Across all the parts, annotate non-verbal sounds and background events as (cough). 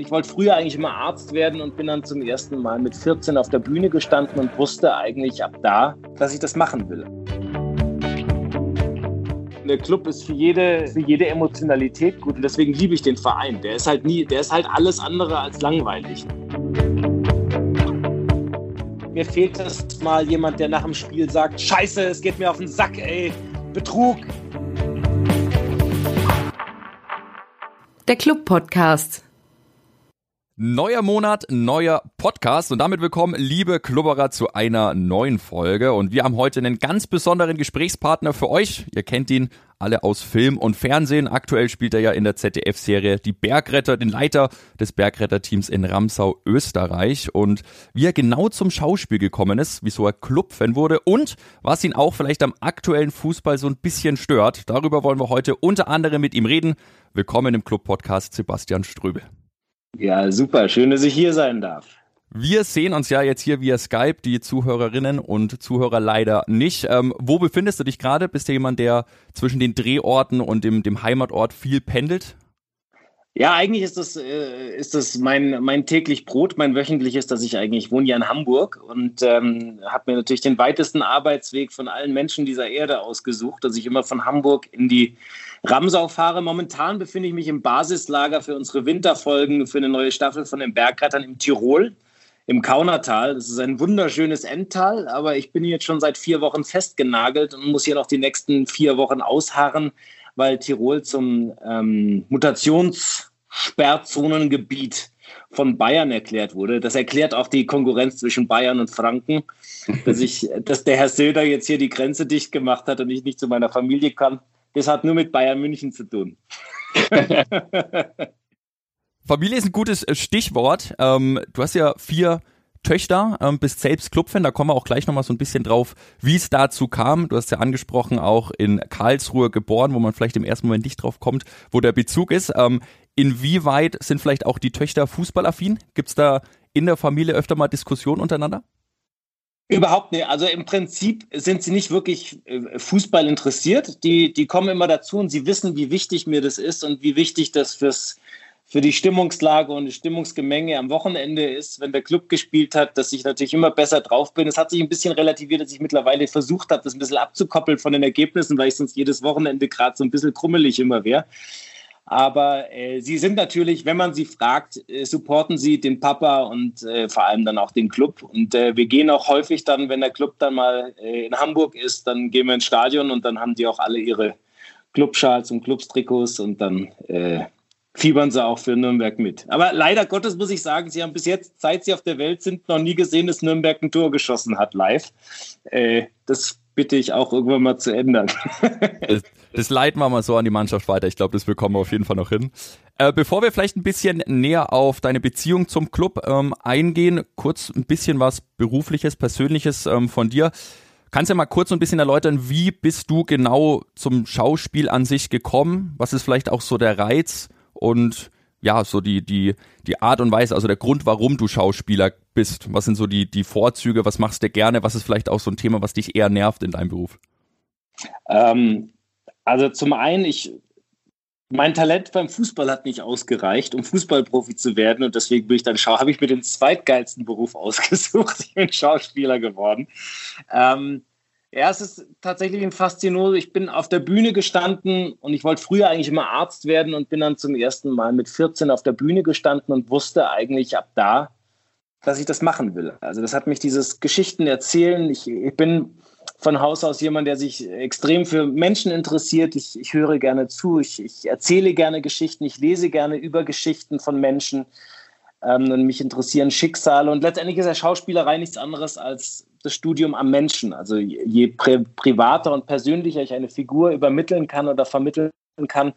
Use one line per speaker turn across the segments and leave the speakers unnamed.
ich wollte früher eigentlich immer Arzt werden und bin dann zum ersten Mal mit 14 auf der Bühne gestanden und wusste eigentlich ab da, dass ich das machen will. Der Club ist für jede, für jede Emotionalität gut und deswegen liebe ich den Verein. Der ist halt nie, der ist halt alles andere als langweilig. Mir fehlt das mal jemand, der nach dem Spiel sagt, Scheiße, es geht mir auf den Sack, ey, Betrug.
Der Club Podcast.
Neuer Monat, neuer Podcast und damit willkommen, liebe Klubberer, zu einer neuen Folge. Und wir haben heute einen ganz besonderen Gesprächspartner für euch. Ihr kennt ihn alle aus Film und Fernsehen. Aktuell spielt er ja in der ZDF-Serie Die Bergretter, den Leiter des Bergretterteams in Ramsau, Österreich. Und wie er genau zum Schauspiel gekommen ist, wieso er Clubfan wurde und was ihn auch vielleicht am aktuellen Fußball so ein bisschen stört, darüber wollen wir heute unter anderem mit ihm reden. Willkommen im Club-Podcast Sebastian Ströbel.
Ja, super. Schön, dass ich hier sein darf.
Wir sehen uns ja jetzt hier via Skype, die Zuhörerinnen und Zuhörer leider nicht. Ähm, wo befindest du dich gerade? Bist du jemand, der zwischen den Drehorten und dem, dem Heimatort viel pendelt?
Ja, eigentlich ist das, äh, ist das mein, mein täglich Brot, mein wöchentliches, dass ich eigentlich, ich wohne ja in Hamburg und ähm, habe mir natürlich den weitesten Arbeitsweg von allen Menschen dieser Erde ausgesucht, dass ich immer von Hamburg in die Ramsau fahre. Momentan befinde ich mich im Basislager für unsere Winterfolgen für eine neue Staffel von den Bergrettern im Tirol, im Kaunertal. Das ist ein wunderschönes Endtal, aber ich bin jetzt schon seit vier Wochen festgenagelt und muss hier noch die nächsten vier Wochen ausharren, weil Tirol zum ähm, Mutationssperrzonengebiet von Bayern erklärt wurde. Das erklärt auch die Konkurrenz zwischen Bayern und Franken, dass, ich, dass der Herr Söder jetzt hier die Grenze dicht gemacht hat und ich nicht zu meiner Familie kann. Das hat nur mit Bayern München zu tun. (laughs)
Familie ist ein gutes äh, Stichwort. Ähm, du hast ja vier Töchter, ähm, bist selbst Clubfan, da kommen wir auch gleich nochmal so ein bisschen drauf, wie es dazu kam. Du hast ja angesprochen, auch in Karlsruhe geboren, wo man vielleicht im ersten Moment nicht drauf kommt, wo der Bezug ist. Ähm, inwieweit sind vielleicht auch die Töchter fußballaffin? Gibt es da in der Familie öfter mal Diskussionen untereinander?
Überhaupt nicht. Also im Prinzip sind sie nicht wirklich äh, Fußball interessiert. Die, die kommen immer dazu und sie wissen, wie wichtig mir das ist und wie wichtig das fürs, für die Stimmungslage und die Stimmungsgemenge am Wochenende ist, wenn der Club gespielt hat, dass ich natürlich immer besser drauf bin. Es hat sich ein bisschen relativiert, dass ich mittlerweile versucht habe, das ein bisschen abzukoppeln von den Ergebnissen, weil ich sonst jedes Wochenende gerade so ein bisschen krummelig immer wäre. Aber äh, sie sind natürlich, wenn man sie fragt, äh, supporten sie den Papa und äh, vor allem dann auch den Club. Und äh, wir gehen auch häufig dann, wenn der Club dann mal äh, in Hamburg ist, dann gehen wir ins Stadion und dann haben die auch alle ihre Clubschals und Clubstrikots und dann äh, fiebern sie auch für Nürnberg mit. Aber leider Gottes muss ich sagen, sie haben bis jetzt, seit sie auf der Welt sind, noch nie gesehen, dass Nürnberg ein Tor geschossen hat live. das bitte ich auch irgendwann mal zu ändern. (laughs)
Das, das leiten wir mal so an die Mannschaft weiter. Ich glaube, das bekommen wir auf jeden Fall noch hin. Äh, bevor wir vielleicht ein bisschen näher auf deine Beziehung zum Club ähm, eingehen, kurz ein bisschen was Berufliches, Persönliches ähm, von dir. Kannst du ja mal kurz ein bisschen erläutern, wie bist du genau zum Schauspiel an sich gekommen? Was ist vielleicht auch so der Reiz und ja, so die, die, die Art und Weise, also der Grund, warum du Schauspieler bist? Was sind so die, die Vorzüge? Was machst du gerne? Was ist vielleicht auch so ein Thema, was dich eher nervt in deinem Beruf?
Ähm, also zum einen, ich, mein Talent beim Fußball hat nicht ausgereicht, um Fußballprofi zu werden und deswegen bin ich dann habe ich mir den zweitgeilsten Beruf (laughs) ausgesucht. Ich bin Schauspieler geworden. Ähm, ja, es ist tatsächlich ein Faszinose. Ich bin auf der Bühne gestanden und ich wollte früher eigentlich immer Arzt werden und bin dann zum ersten Mal mit 14 auf der Bühne gestanden und wusste eigentlich ab da, dass ich das machen will. Also das hat mich dieses Geschichten erzählen. Ich, ich bin von Haus aus jemand, der sich extrem für Menschen interessiert. Ich, ich höre gerne zu, ich, ich, erzähle gerne Geschichten, ich lese gerne über Geschichten von Menschen. Ähm, und mich interessieren Schicksale. Und letztendlich ist ja Schauspielerei nichts anderes als das Studium am Menschen. Also je pri privater und persönlicher ich eine Figur übermitteln kann oder vermitteln kann,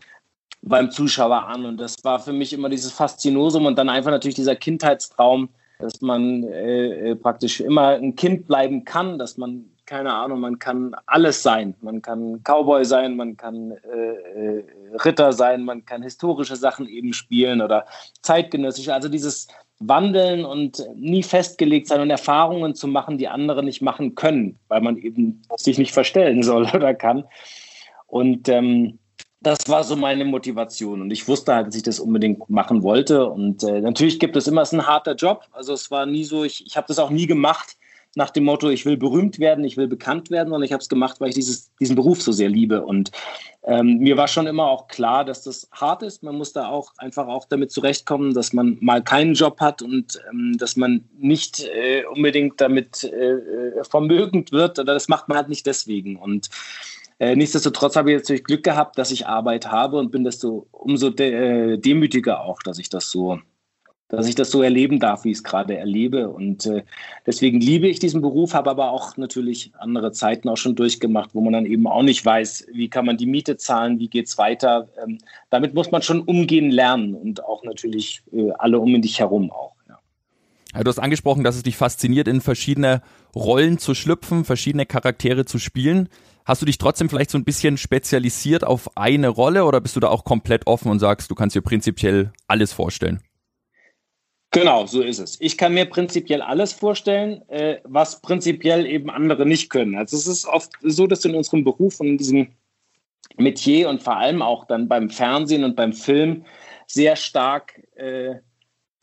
beim Zuschauer an. Und das war für mich immer dieses Faszinosum und dann einfach natürlich dieser Kindheitstraum, dass man äh, äh praktisch immer ein Kind bleiben kann, dass man keine Ahnung, man kann alles sein. Man kann Cowboy sein, man kann äh, äh, Ritter sein, man kann historische Sachen eben spielen oder zeitgenössische. Also dieses Wandeln und nie festgelegt sein und Erfahrungen zu machen, die andere nicht machen können, weil man eben sich nicht verstellen soll (laughs) oder kann. Und ähm, das war so meine Motivation. Und ich wusste halt, dass ich das unbedingt machen wollte. Und äh, natürlich gibt es immer, es ist ein harter Job. Also es war nie so, ich, ich habe das auch nie gemacht nach dem Motto, ich will berühmt werden, ich will bekannt werden, sondern ich habe es gemacht, weil ich dieses, diesen Beruf so sehr liebe. Und ähm, mir war schon immer auch klar, dass das hart ist. Man muss da auch einfach auch damit zurechtkommen, dass man mal keinen Job hat und ähm, dass man nicht äh, unbedingt damit äh, äh vermögend wird. Oder das macht man halt nicht deswegen. Und äh, nichtsdestotrotz habe ich natürlich Glück gehabt, dass ich Arbeit habe und bin desto umso de äh, demütiger auch, dass ich das so dass ich das so erleben darf, wie ich es gerade erlebe. Und äh, deswegen liebe ich diesen Beruf, habe aber auch natürlich andere Zeiten auch schon durchgemacht, wo man dann eben auch nicht weiß, wie kann man die Miete zahlen, wie geht es weiter. Ähm, damit muss man schon umgehen lernen und auch natürlich äh, alle um dich herum auch. Ja.
Du hast angesprochen, dass es dich fasziniert, in verschiedene Rollen zu schlüpfen, verschiedene Charaktere zu spielen. Hast du dich trotzdem vielleicht so ein bisschen spezialisiert auf eine Rolle oder bist du da auch komplett offen und sagst, du kannst dir prinzipiell alles vorstellen?
Genau, so ist es. Ich kann mir prinzipiell alles vorstellen, äh, was prinzipiell eben andere nicht können. Also es ist oft so, dass in unserem Beruf und in diesem Metier und vor allem auch dann beim Fernsehen und beim Film sehr stark äh,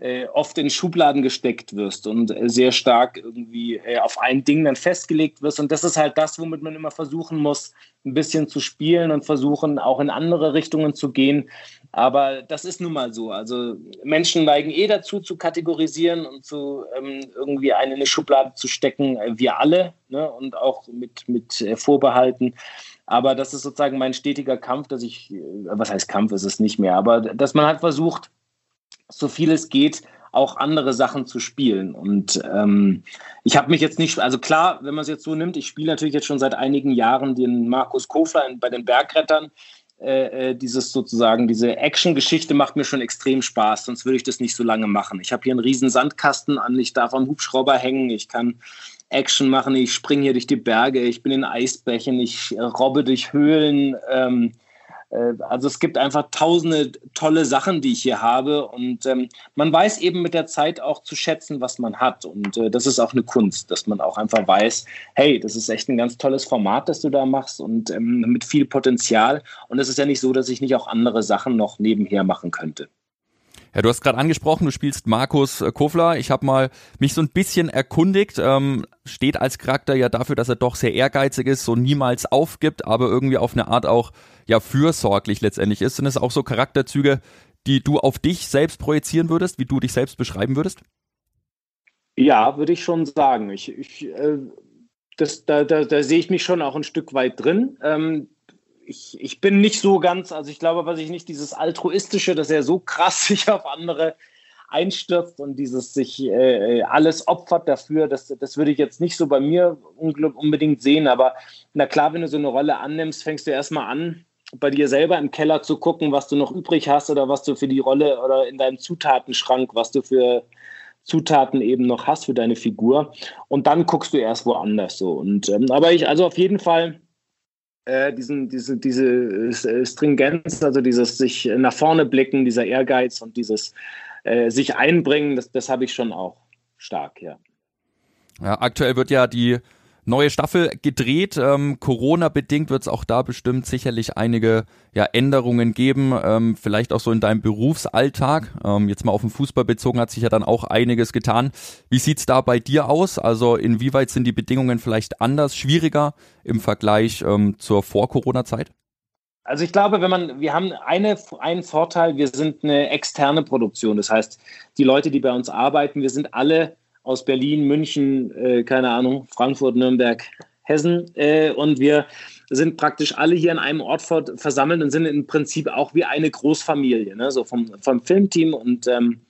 äh, oft in Schubladen gesteckt wirst und äh, sehr stark irgendwie äh, auf ein Ding dann festgelegt wirst. Und das ist halt das, womit man immer versuchen muss, ein bisschen zu spielen und versuchen auch in andere Richtungen zu gehen. Aber das ist nun mal so. Also Menschen neigen eh dazu, zu kategorisieren und zu ähm, irgendwie eine in eine Schublade zu stecken. Wir alle ne? und auch mit, mit Vorbehalten. Aber das ist sozusagen mein stetiger Kampf, dass ich, was heißt Kampf ist es nicht mehr, aber dass man halt versucht, so viel es geht, auch andere Sachen zu spielen. Und ähm, ich habe mich jetzt nicht, also klar, wenn man es jetzt so nimmt, ich spiele natürlich jetzt schon seit einigen Jahren den Markus Kofler bei den Bergrettern. Äh, äh, dieses sozusagen, diese Action-Geschichte macht mir schon extrem Spaß, sonst würde ich das nicht so lange machen. Ich habe hier einen riesen Sandkasten an, ich darf am Hubschrauber hängen, ich kann Action machen, ich springe hier durch die Berge, ich bin in Eisbächen, ich robbe durch Höhlen. Ähm, äh, also es gibt einfach tausende tolle Sachen, die ich hier habe. Und ähm, man weiß eben mit der Zeit auch zu schätzen, was man hat. Und äh, das ist auch eine Kunst, dass man auch einfach weiß, hey, das ist echt ein ganz tolles Format, das du da machst und ähm, mit viel Potenzial. Und es ist ja nicht so, dass ich nicht auch andere Sachen noch nebenher machen könnte.
Ja, du hast gerade angesprochen, du spielst Markus äh, Kofler. Ich habe mal mich so ein bisschen erkundigt. Ähm, steht als Charakter ja dafür, dass er doch sehr ehrgeizig ist, so niemals aufgibt, aber irgendwie auf eine Art auch ja fürsorglich letztendlich ist. Sind es auch so Charakterzüge, die du auf dich selbst projizieren würdest, wie du dich selbst beschreiben würdest?
Ja, würde ich schon sagen. Ich, ich äh, das, da, da, da sehe ich mich schon auch ein Stück weit drin. Ähm, ich, ich bin nicht so ganz, also ich glaube, was ich nicht, dieses altruistische, dass er so krass (laughs) sich auf andere einstürzt und dieses sich äh, alles opfert dafür, das, das würde ich jetzt nicht so bei mir unbedingt sehen. Aber na klar, wenn du so eine Rolle annimmst, fängst du erstmal an, bei dir selber im Keller zu gucken, was du noch übrig hast oder was du für die Rolle oder in deinem Zutatenschrank, was du für Zutaten eben noch hast für deine Figur. Und dann guckst du erst woanders so. Und ähm, aber ich, also auf jeden Fall äh, diesen, diese, diese äh, Stringenz, also dieses sich nach vorne blicken, dieser Ehrgeiz und dieses äh, sich einbringen, das, das habe ich schon auch stark, ja.
Ja, aktuell wird ja die neue Staffel gedreht. Ähm, Corona-bedingt wird es auch da bestimmt sicherlich einige ja, Änderungen geben, ähm, vielleicht auch so in deinem Berufsalltag. Ähm, jetzt mal auf den Fußball bezogen hat sich ja dann auch einiges getan. Wie sieht's da bei dir aus? Also inwieweit sind die Bedingungen vielleicht anders, schwieriger im Vergleich ähm, zur Vor-Corona-Zeit?
Also ich glaube, wenn man, wir haben eine, einen Vorteil, wir sind eine externe Produktion. Das heißt, die Leute, die bei uns arbeiten, wir sind alle aus Berlin, München, äh, keine Ahnung, Frankfurt, Nürnberg, Hessen. Äh, und wir sind praktisch alle hier an einem Ort versammelt und sind im Prinzip auch wie eine Großfamilie, ne? so vom, vom Filmteam. Und ähm,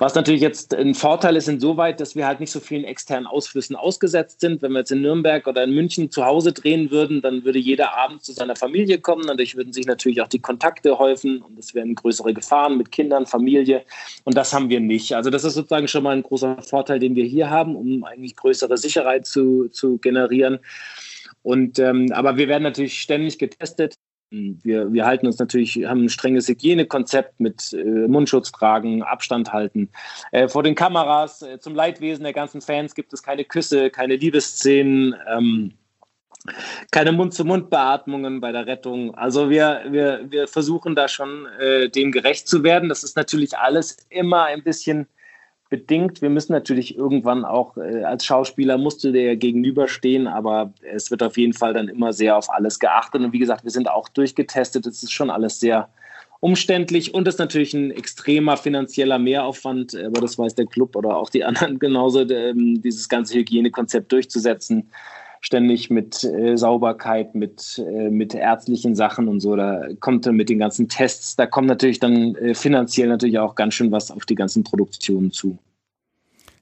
was natürlich jetzt ein Vorteil ist insoweit, dass wir halt nicht so vielen externen Ausflüssen ausgesetzt sind. Wenn wir jetzt in Nürnberg oder in München zu Hause drehen würden, dann würde jeder Abend zu seiner Familie kommen. Dadurch würden sich natürlich auch die Kontakte häufen und es wären größere Gefahren mit Kindern, Familie. Und das haben wir nicht. Also das ist sozusagen schon mal ein großer Vorteil, den wir hier haben, um eigentlich größere Sicherheit zu, zu generieren. Und ähm, aber wir werden natürlich ständig getestet. Wir, wir halten uns natürlich, haben ein strenges Hygienekonzept mit äh, Mundschutz tragen, Abstand halten. Äh, vor den Kameras, äh, zum Leidwesen der ganzen Fans gibt es keine Küsse, keine Liebesszenen. Ähm, keine Mund-zu-Mund-Beatmungen bei der Rettung. Also wir, wir, wir versuchen da schon äh, dem gerecht zu werden. Das ist natürlich alles immer ein bisschen bedingt. Wir müssen natürlich irgendwann auch äh, als Schauspieler musst du dir gegenüberstehen, aber es wird auf jeden Fall dann immer sehr auf alles geachtet. Und wie gesagt, wir sind auch durchgetestet. Es ist schon alles sehr umständlich und ist natürlich ein extremer finanzieller Mehraufwand, aber das weiß der Club oder auch die (laughs) anderen genauso, ähm, dieses ganze Hygienekonzept durchzusetzen ständig mit äh, Sauberkeit, mit, äh, mit ärztlichen Sachen und so. Da kommt dann mit den ganzen Tests, da kommt natürlich dann äh, finanziell natürlich auch ganz schön was auf die ganzen Produktionen zu.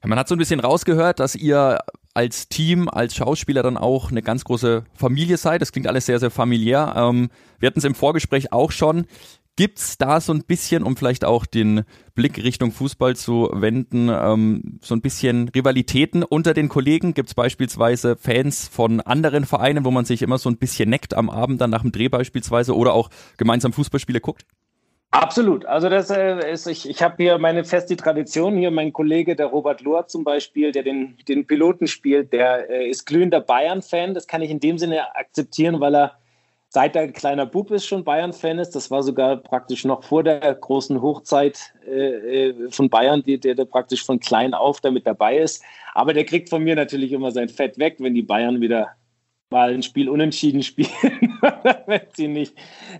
man hat so ein bisschen rausgehört, dass ihr als Team, als Schauspieler dann auch eine ganz große Familie seid. Das klingt alles sehr, sehr familiär. Ähm, wir hatten es im Vorgespräch auch schon. Gibt's da so ein bisschen, um vielleicht auch den Blick Richtung Fußball zu wenden, ähm, so ein bisschen Rivalitäten unter den Kollegen? Gibt's beispielsweise Fans von anderen Vereinen, wo man sich immer so ein bisschen neckt am Abend dann nach dem Dreh beispielsweise oder auch gemeinsam Fußballspiele guckt?
Absolut. Also das äh, ist, ich, ich habe hier meine feste Tradition. Hier mein Kollege, der Robert Lohr zum Beispiel, der den, den Piloten spielt, der äh, ist glühender Bayern-Fan. Das kann ich in dem Sinne akzeptieren, weil er seit er ein kleiner Bub ist, schon Bayern-Fan ist. Das war sogar praktisch noch vor der großen Hochzeit äh, äh von Bayern, die, der, der praktisch von klein auf damit dabei ist. Aber der kriegt von mir natürlich immer sein Fett weg, wenn die Bayern wieder mal ein Spiel unentschieden (laughs) spielen. wenn sie nicht.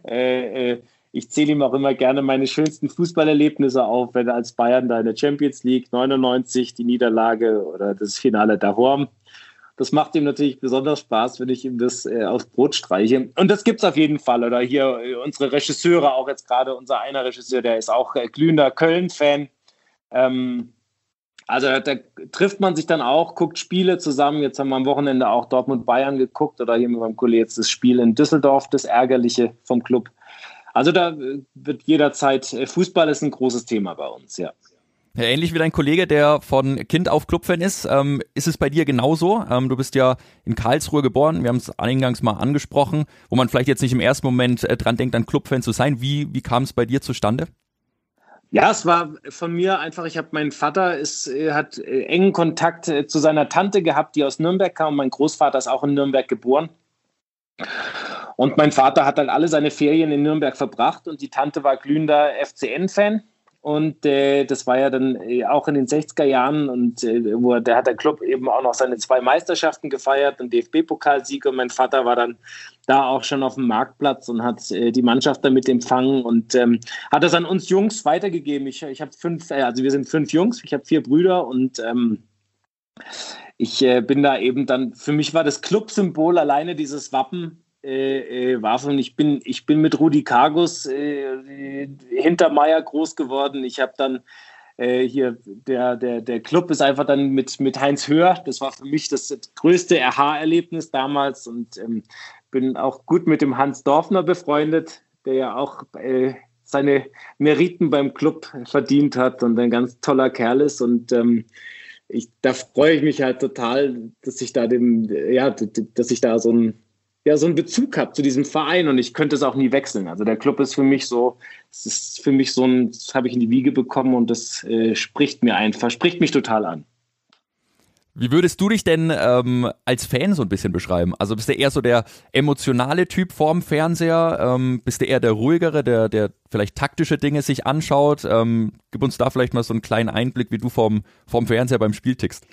Äh, äh, ich zähle ihm auch immer gerne meine schönsten Fußballerlebnisse auf, wenn er als Bayern da in der Champions League 99 die Niederlage oder das Finale da das macht ihm natürlich besonders Spaß, wenn ich ihm das äh, aufs Brot streiche. Und das gibt es auf jeden Fall. Oder hier äh, unsere Regisseure, auch jetzt gerade unser einer Regisseur, der ist auch äh, glühender Köln-Fan. Ähm, also da trifft man sich dann auch, guckt Spiele zusammen. Jetzt haben wir am Wochenende auch Dortmund-Bayern geguckt oder hier mit meinem Kollegen jetzt das Spiel in Düsseldorf, das Ärgerliche vom Club. Also da äh, wird jederzeit, äh, Fußball ist ein großes Thema bei uns, ja.
Ähnlich wie dein Kollege, der von Kind auf Clubfan ist, ähm, ist es bei dir genauso. Ähm, du bist ja in Karlsruhe geboren, wir haben es eingangs mal angesprochen, wo man vielleicht jetzt nicht im ersten Moment äh, dran denkt, ein Clubfan zu sein. Wie, wie kam es bei dir zustande?
Ja, es war von mir einfach, ich habe meinen Vater ist, äh, hat äh, engen Kontakt äh, zu seiner Tante gehabt, die aus Nürnberg kam. Mein Großvater ist auch in Nürnberg geboren. Und mein Vater hat dann alle seine Ferien in Nürnberg verbracht und die Tante war glühender FCN-Fan. Und äh, das war ja dann äh, auch in den 60er Jahren und äh, wo der hat der Club eben auch noch seine zwei Meisterschaften gefeiert, einen DFB-Pokalsieg und mein Vater war dann da auch schon auf dem Marktplatz und hat äh, die Mannschaft damit empfangen und ähm, hat das an uns Jungs weitergegeben. Ich, ich habe fünf, äh, also wir sind fünf Jungs, ich habe vier Brüder und ähm, ich äh, bin da eben dann, für mich war das Clubsymbol alleine dieses Wappen äh, äh, war von, ich bin, ich bin mit Rudi Kargus äh, hinter Meier groß geworden. Ich habe dann äh, hier, der, der, der Club ist einfach dann mit, mit Heinz Höher. Das war für mich das größte RH-Erlebnis damals und ähm, bin auch gut mit dem Hans Dorfner befreundet, der ja auch äh, seine Meriten beim Club verdient hat und ein ganz toller Kerl ist und ähm, ich, da freue ich mich halt total, dass ich da dem, ja, dass ich da so ein ja so einen Bezug habe zu diesem Verein und ich könnte es auch nie wechseln. Also der Club ist für mich so, es ist für mich so ein, das habe ich in die Wiege bekommen und das äh, spricht mir einfach, spricht mich total an.
Wie würdest du dich denn ähm, als Fan so ein bisschen beschreiben? Also bist du eher so der emotionale Typ vorm Fernseher? Ähm, bist du eher der ruhigere, der, der vielleicht taktische Dinge sich anschaut? Ähm, gib uns da vielleicht mal so einen kleinen Einblick, wie du vorm, vorm Fernseher beim Spiel tickst.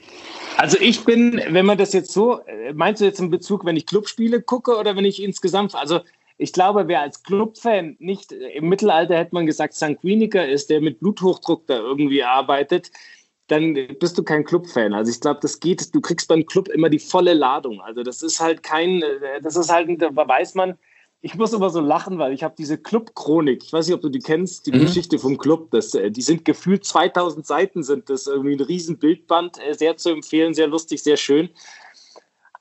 Also ich bin, wenn man das jetzt so, äh, meinst du jetzt in Bezug, wenn ich Clubspiele gucke oder wenn ich insgesamt, also ich glaube, wer als Clubfan nicht, im Mittelalter hätte man gesagt, Sanguiniker ist, der mit Bluthochdruck da irgendwie arbeitet, dann bist du kein Clubfan. Also ich glaube, das geht, du kriegst beim Club immer die volle Ladung. Also das ist halt kein, das ist halt, da weiß man, ich muss immer so lachen, weil ich habe diese Club-Chronik, ich weiß nicht, ob du die kennst, die mhm. Geschichte vom Club, das, äh, die sind gefühlt 2000 Seiten, sind das irgendwie ein riesen Bildband, äh, sehr zu empfehlen, sehr lustig, sehr schön.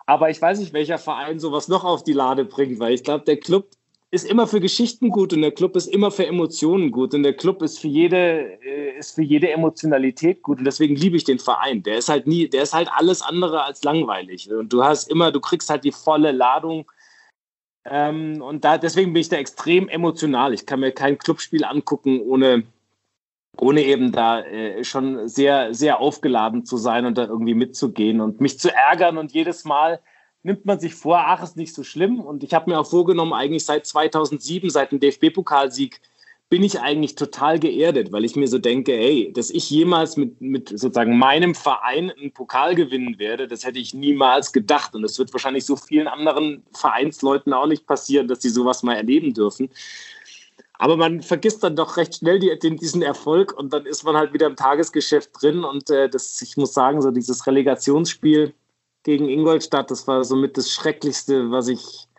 Aber ich weiß nicht, welcher Verein sowas noch auf die Lade bringt, weil ich glaube, der Club ist immer für Geschichten gut und der Club ist immer für Emotionen gut und der Club ist für jede, äh, ist für jede Emotionalität gut und deswegen liebe ich den Verein. Der ist halt nie, der ist halt alles andere als langweilig und du hast immer, du kriegst halt die volle Ladung ähm, und da, deswegen bin ich da extrem emotional. Ich kann mir kein Clubspiel angucken, ohne, ohne eben da äh, schon sehr, sehr aufgeladen zu sein und da irgendwie mitzugehen und mich zu ärgern und jedes Mal nimmt man sich vor, ach, ist nicht so schlimm. Und ich habe mir auch vorgenommen, eigentlich seit 2007, seit dem DFB-Pokalsieg, bin ich eigentlich total geerdet, weil ich mir so denke, hey, dass ich jemals mit, mit sozusagen meinem Verein einen Pokal gewinnen werde, das hätte ich niemals gedacht. Und es wird wahrscheinlich so vielen anderen Vereinsleuten auch nicht passieren, dass sie sowas mal erleben dürfen. Aber man vergisst dann doch recht schnell die, den, diesen Erfolg und dann ist man halt wieder im Tagesgeschäft drin. Und äh, das, ich muss sagen, so dieses Relegationsspiel gegen Ingolstadt, das war somit das Schrecklichste, was ich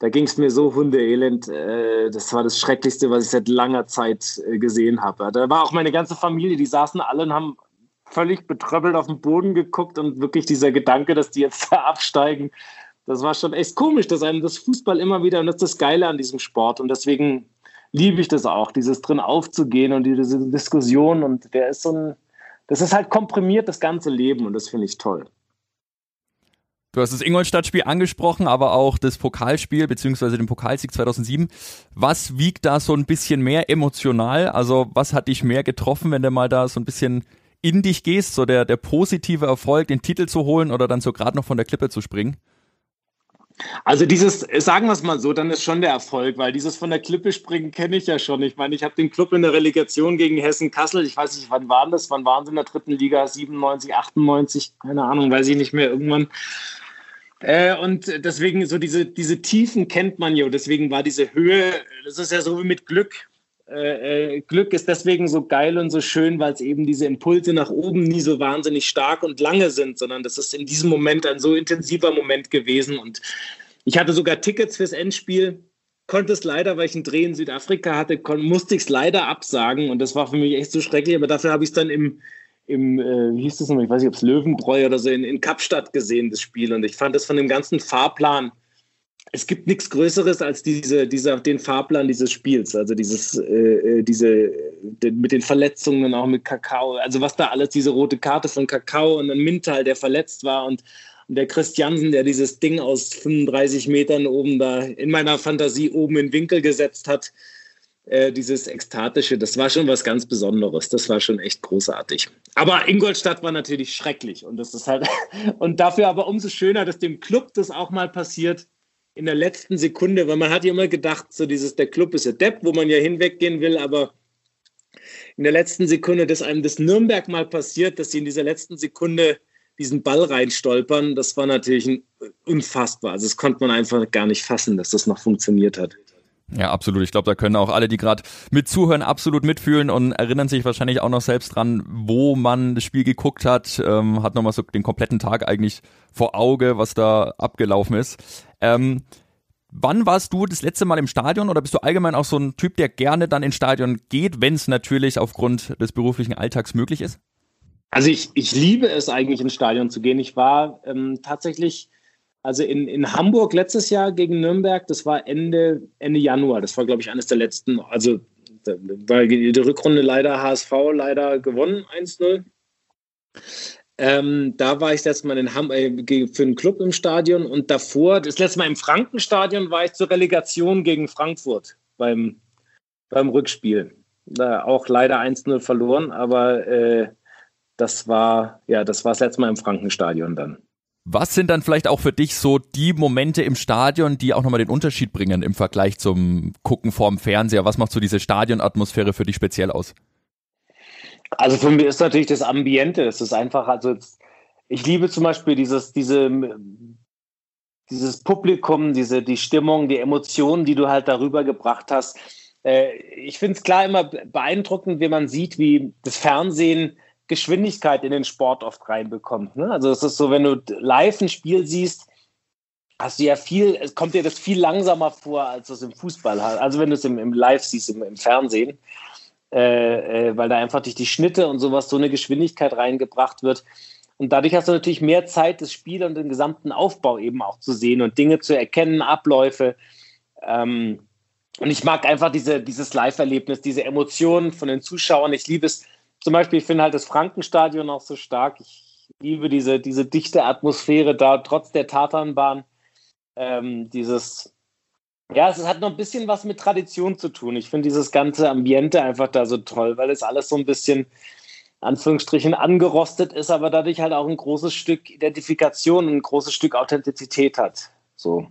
da ging es mir so hundeelend. Äh, das war das Schrecklichste, was ich seit langer Zeit äh, gesehen habe. Da war auch meine ganze Familie, die saßen alle und haben völlig betröppelt auf den Boden geguckt und wirklich dieser Gedanke, dass die jetzt (laughs) da absteigen, das war schon echt komisch, dass einem das Fußball immer wieder, und das ist das Geile an diesem Sport und deswegen liebe ich das auch, dieses drin aufzugehen und diese Diskussion und der ist so ein, das ist halt komprimiert das ganze Leben und das finde ich toll.
Du hast das Ingolstadt-Spiel angesprochen, aber auch das Pokalspiel beziehungsweise den Pokalsieg 2007. Was wiegt da so ein bisschen mehr emotional? Also was hat dich mehr getroffen, wenn du mal da so ein bisschen in dich gehst, so der, der positive Erfolg, den Titel zu holen oder dann so gerade noch von der Klippe zu springen?
Also dieses, sagen wir es mal so, dann ist schon der Erfolg, weil dieses von der Klippe springen kenne ich ja schon. Ich meine, ich habe den Club in der Relegation gegen Hessen-Kassel, ich weiß nicht, wann waren das? Wann waren sie in der dritten Liga? 97, 98, keine Ahnung, weiß ich nicht mehr, irgendwann. Äh, und deswegen, so diese, diese Tiefen kennt man ja. Deswegen war diese Höhe, das ist ja so wie mit Glück. Äh, äh, Glück ist deswegen so geil und so schön, weil es eben diese Impulse nach oben nie so wahnsinnig stark und lange sind, sondern das ist in diesem Moment ein so intensiver Moment gewesen. Und ich hatte sogar Tickets fürs Endspiel, konnte es leider, weil ich einen Dreh in Südafrika hatte, musste ich es leider absagen. Und das war für mich echt so schrecklich. Aber dafür habe ich es dann im, im, äh, wie hieß das nochmal, ich weiß nicht, ob es Löwenbräu oder so, in, in Kapstadt gesehen, das Spiel. Und ich fand das von dem ganzen Fahrplan, es gibt nichts Größeres als diese, dieser, den Fahrplan dieses Spiels. Also dieses, äh, äh diese, mit den Verletzungen, auch mit Kakao, also was da alles, diese rote Karte von Kakao und dann Mintal, der verletzt war und, und der Christiansen, der dieses Ding aus 35 Metern oben da in meiner Fantasie oben in Winkel gesetzt hat. Äh, dieses Ekstatische, das war schon was ganz Besonderes. Das war schon echt großartig. Aber Ingolstadt war natürlich schrecklich und das ist halt (laughs) und dafür aber umso schöner, dass dem Club das auch mal passiert in der letzten Sekunde, weil man hat ja immer gedacht, so dieses der Club ist ja Depp, wo man ja hinweggehen will, aber in der letzten Sekunde, dass einem das Nürnberg mal passiert, dass sie in dieser letzten Sekunde diesen Ball reinstolpern, das war natürlich unfassbar. Also das konnte man einfach gar nicht fassen, dass das noch funktioniert hat.
Ja, absolut. Ich glaube, da können auch alle, die gerade mit zuhören, absolut mitfühlen und erinnern sich wahrscheinlich auch noch selbst dran, wo man das Spiel geguckt hat, ähm, hat nochmal so den kompletten Tag eigentlich vor Auge, was da abgelaufen ist. Ähm, wann warst du das letzte Mal im Stadion oder bist du allgemein auch so ein Typ, der gerne dann ins Stadion geht, wenn es natürlich aufgrund des beruflichen Alltags möglich ist?
Also ich, ich liebe es eigentlich ins Stadion zu gehen. Ich war ähm, tatsächlich also in, in Hamburg letztes Jahr gegen Nürnberg, das war Ende, Ende Januar. Das war, glaube ich, eines der letzten. Also war die Rückrunde leider HSV leider gewonnen, 1-0. Ähm, da war ich das Mal in Ham äh, für einen Club im Stadion und davor, das letzte Mal im Frankenstadion, war ich zur Relegation gegen Frankfurt beim, beim Rückspiel. Da auch leider 1-0 verloren, aber äh, das war ja das war das letzte Mal im Frankenstadion dann.
Was sind dann vielleicht auch für dich so die Momente im Stadion, die auch nochmal den Unterschied bringen im Vergleich zum Gucken vorm Fernseher? Was macht so diese Stadionatmosphäre für dich speziell aus?
Also für mich ist natürlich das Ambiente. Es ist einfach, also ich liebe zum Beispiel dieses, diese, dieses Publikum, diese, die Stimmung, die Emotionen, die du halt darüber gebracht hast. Äh, ich finde es klar immer beeindruckend, wie man sieht, wie das Fernsehen Geschwindigkeit in den Sport oft reinbekommt. Ne? Also es ist so, wenn du live ein Spiel siehst, hast du ja viel, es kommt dir das viel langsamer vor, als es im Fußball hat. Also wenn du es im, im Live siehst, im, im Fernsehen, äh, äh, weil da einfach durch die Schnitte und sowas so eine Geschwindigkeit reingebracht wird. Und dadurch hast du natürlich mehr Zeit, das Spiel und den gesamten Aufbau eben auch zu sehen und Dinge zu erkennen, Abläufe. Ähm, und ich mag einfach diese, dieses Live-Erlebnis, diese Emotionen von den Zuschauern. Ich liebe es, zum Beispiel, ich finde halt das Frankenstadion auch so stark. Ich liebe diese, diese dichte Atmosphäre da, trotz der Tatanbahn. Ähm, dieses, ja, es hat noch ein bisschen was mit Tradition zu tun. Ich finde dieses ganze Ambiente einfach da so toll, weil es alles so ein bisschen, Anführungsstrichen angerostet ist, aber dadurch halt auch ein großes Stück Identifikation, ein großes Stück Authentizität hat. So.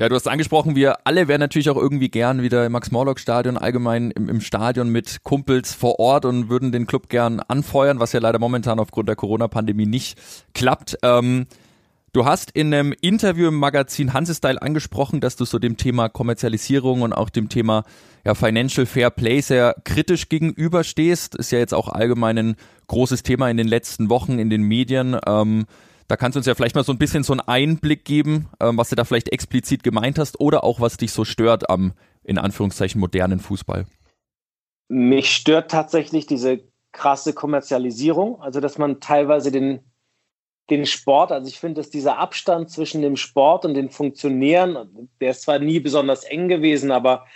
Ja, du hast angesprochen, wir alle wären natürlich auch irgendwie gern wieder im Max-Morlock-Stadion, allgemein im, im, Stadion mit Kumpels vor Ort und würden den Club gern anfeuern, was ja leider momentan aufgrund der Corona-Pandemie nicht klappt. Ähm, Du hast in einem Interview im Magazin Hansestyle angesprochen, dass du so dem Thema Kommerzialisierung und auch dem Thema ja, Financial Fair Play sehr kritisch gegenüberstehst. Ist ja jetzt auch allgemein ein großes Thema in den letzten Wochen in den Medien. Ähm, da kannst du uns ja vielleicht mal so ein bisschen so einen Einblick geben, ähm, was du da vielleicht explizit gemeint hast oder auch was dich so stört am, in Anführungszeichen, modernen Fußball.
Mich stört tatsächlich diese krasse Kommerzialisierung, also dass man teilweise den den Sport, also ich finde, dass dieser Abstand zwischen dem Sport und den Funktionären, der ist zwar nie besonders eng gewesen, aber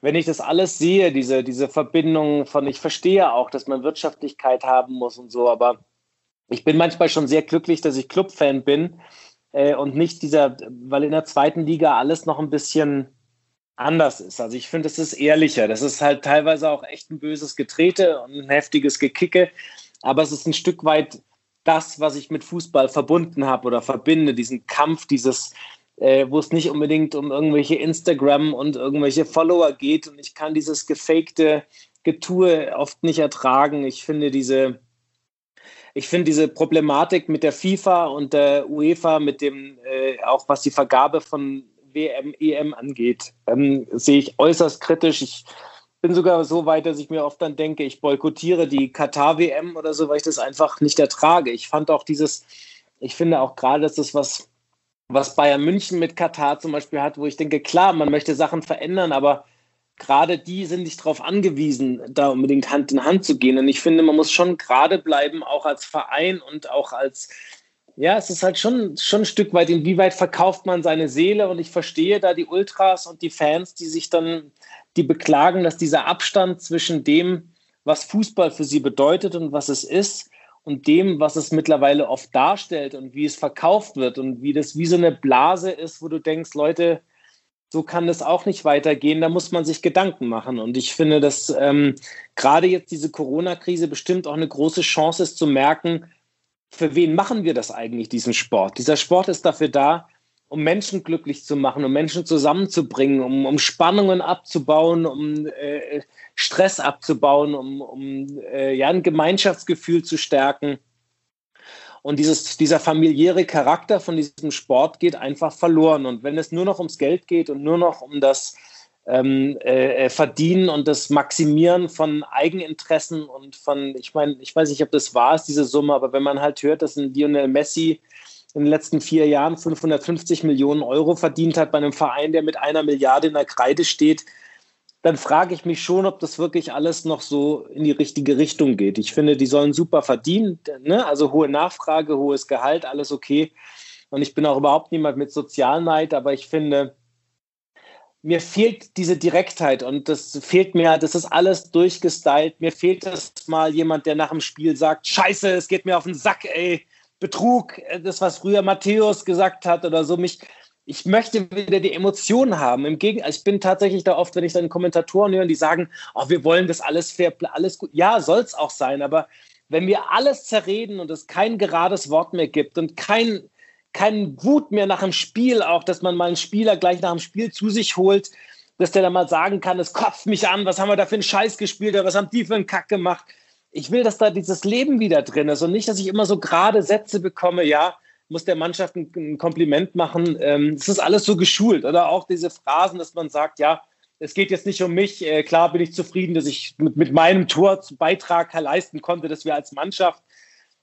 wenn ich das alles sehe, diese, diese Verbindung von, ich verstehe auch, dass man Wirtschaftlichkeit haben muss und so, aber ich bin manchmal schon sehr glücklich, dass ich Clubfan bin äh, und nicht dieser, weil in der zweiten Liga alles noch ein bisschen anders ist. Also ich finde, es ist ehrlicher. Das ist halt teilweise auch echt ein böses Getrete und ein heftiges Gekicke, aber es ist ein Stück weit das, was ich mit Fußball verbunden habe oder verbinde, diesen Kampf, dieses, äh, wo es nicht unbedingt um irgendwelche Instagram und irgendwelche Follower geht. Und ich kann dieses gefakte Getue oft nicht ertragen. Ich finde diese, ich finde diese Problematik mit der FIFA und der UEFA, mit dem, äh, auch was die Vergabe von WM, EM angeht, ähm, sehe ich äußerst kritisch. Ich bin sogar so weit, dass ich mir oft dann denke, ich boykottiere die Katar-WM oder so, weil ich das einfach nicht ertrage. Ich fand auch dieses, ich finde auch gerade, dass das was, was Bayern München mit Katar zum Beispiel hat, wo ich denke, klar, man möchte Sachen verändern, aber gerade die sind nicht darauf angewiesen, da unbedingt Hand in Hand zu gehen. Und ich finde, man muss schon gerade bleiben, auch als Verein und auch als, ja, es ist halt schon, schon ein Stück weit, inwieweit verkauft man seine Seele. Und ich verstehe da die Ultras und die Fans, die sich dann die beklagen, dass dieser Abstand zwischen dem, was Fußball für sie bedeutet und was es ist, und dem, was es mittlerweile oft darstellt und wie es verkauft wird und wie das wie so eine Blase ist, wo du denkst, Leute, so kann das auch nicht weitergehen, da muss man sich Gedanken machen. Und ich finde, dass ähm, gerade jetzt diese Corona-Krise bestimmt auch eine große Chance ist zu merken, für wen machen wir das eigentlich, diesen Sport? Dieser Sport ist dafür da, um Menschen glücklich zu machen, um Menschen zusammenzubringen, um, um Spannungen abzubauen, um äh, Stress abzubauen, um, um äh, ja, ein Gemeinschaftsgefühl zu stärken. Und dieses, dieser familiäre Charakter von diesem Sport geht einfach verloren. Und wenn es nur noch ums Geld geht und nur noch um das ähm, äh, Verdienen und das Maximieren von Eigeninteressen und von, ich meine, ich weiß nicht, ob das war, ist diese Summe, aber wenn man halt hört, dass ein Lionel Messi in den letzten vier Jahren 550 Millionen Euro verdient hat bei einem Verein, der mit einer Milliarde in der Kreide steht, dann frage ich mich schon, ob das wirklich alles noch so in die richtige Richtung geht. Ich finde, die sollen super verdienen, ne? also hohe Nachfrage, hohes Gehalt, alles okay. Und ich bin auch überhaupt niemand mit Sozialneid, aber ich finde, mir fehlt diese Direktheit und das fehlt mir, das ist alles durchgestylt. Mir fehlt das mal jemand, der nach dem Spiel sagt, scheiße, es geht mir auf den Sack, ey Betrug, äh, das, was früher Matthäus gesagt hat oder so, mich, ich möchte wieder die Emotionen haben. Im Gegenteil, ich bin tatsächlich da oft, wenn ich dann Kommentatoren höre, die sagen, oh, wir wollen das alles fair, alles gut. Ja, soll es auch sein, aber wenn wir alles zerreden und es kein gerades Wort mehr gibt und kein, kein Wut mehr nach dem Spiel, auch dass man mal einen Spieler gleich nach dem Spiel zu sich holt, dass der dann mal sagen kann, es kotzt mich an, was haben wir da für einen Scheiß gespielt, was haben die für einen Kack gemacht ich will, dass da dieses Leben wieder drin ist und nicht, dass ich immer so gerade Sätze bekomme, ja, muss der Mannschaft ein, ein Kompliment machen. Ähm, das ist alles so geschult. Oder auch diese Phrasen, dass man sagt, ja, es geht jetzt nicht um mich. Äh, klar bin ich zufrieden, dass ich mit, mit meinem Tor Beitrag leisten konnte, dass wir als Mannschaft.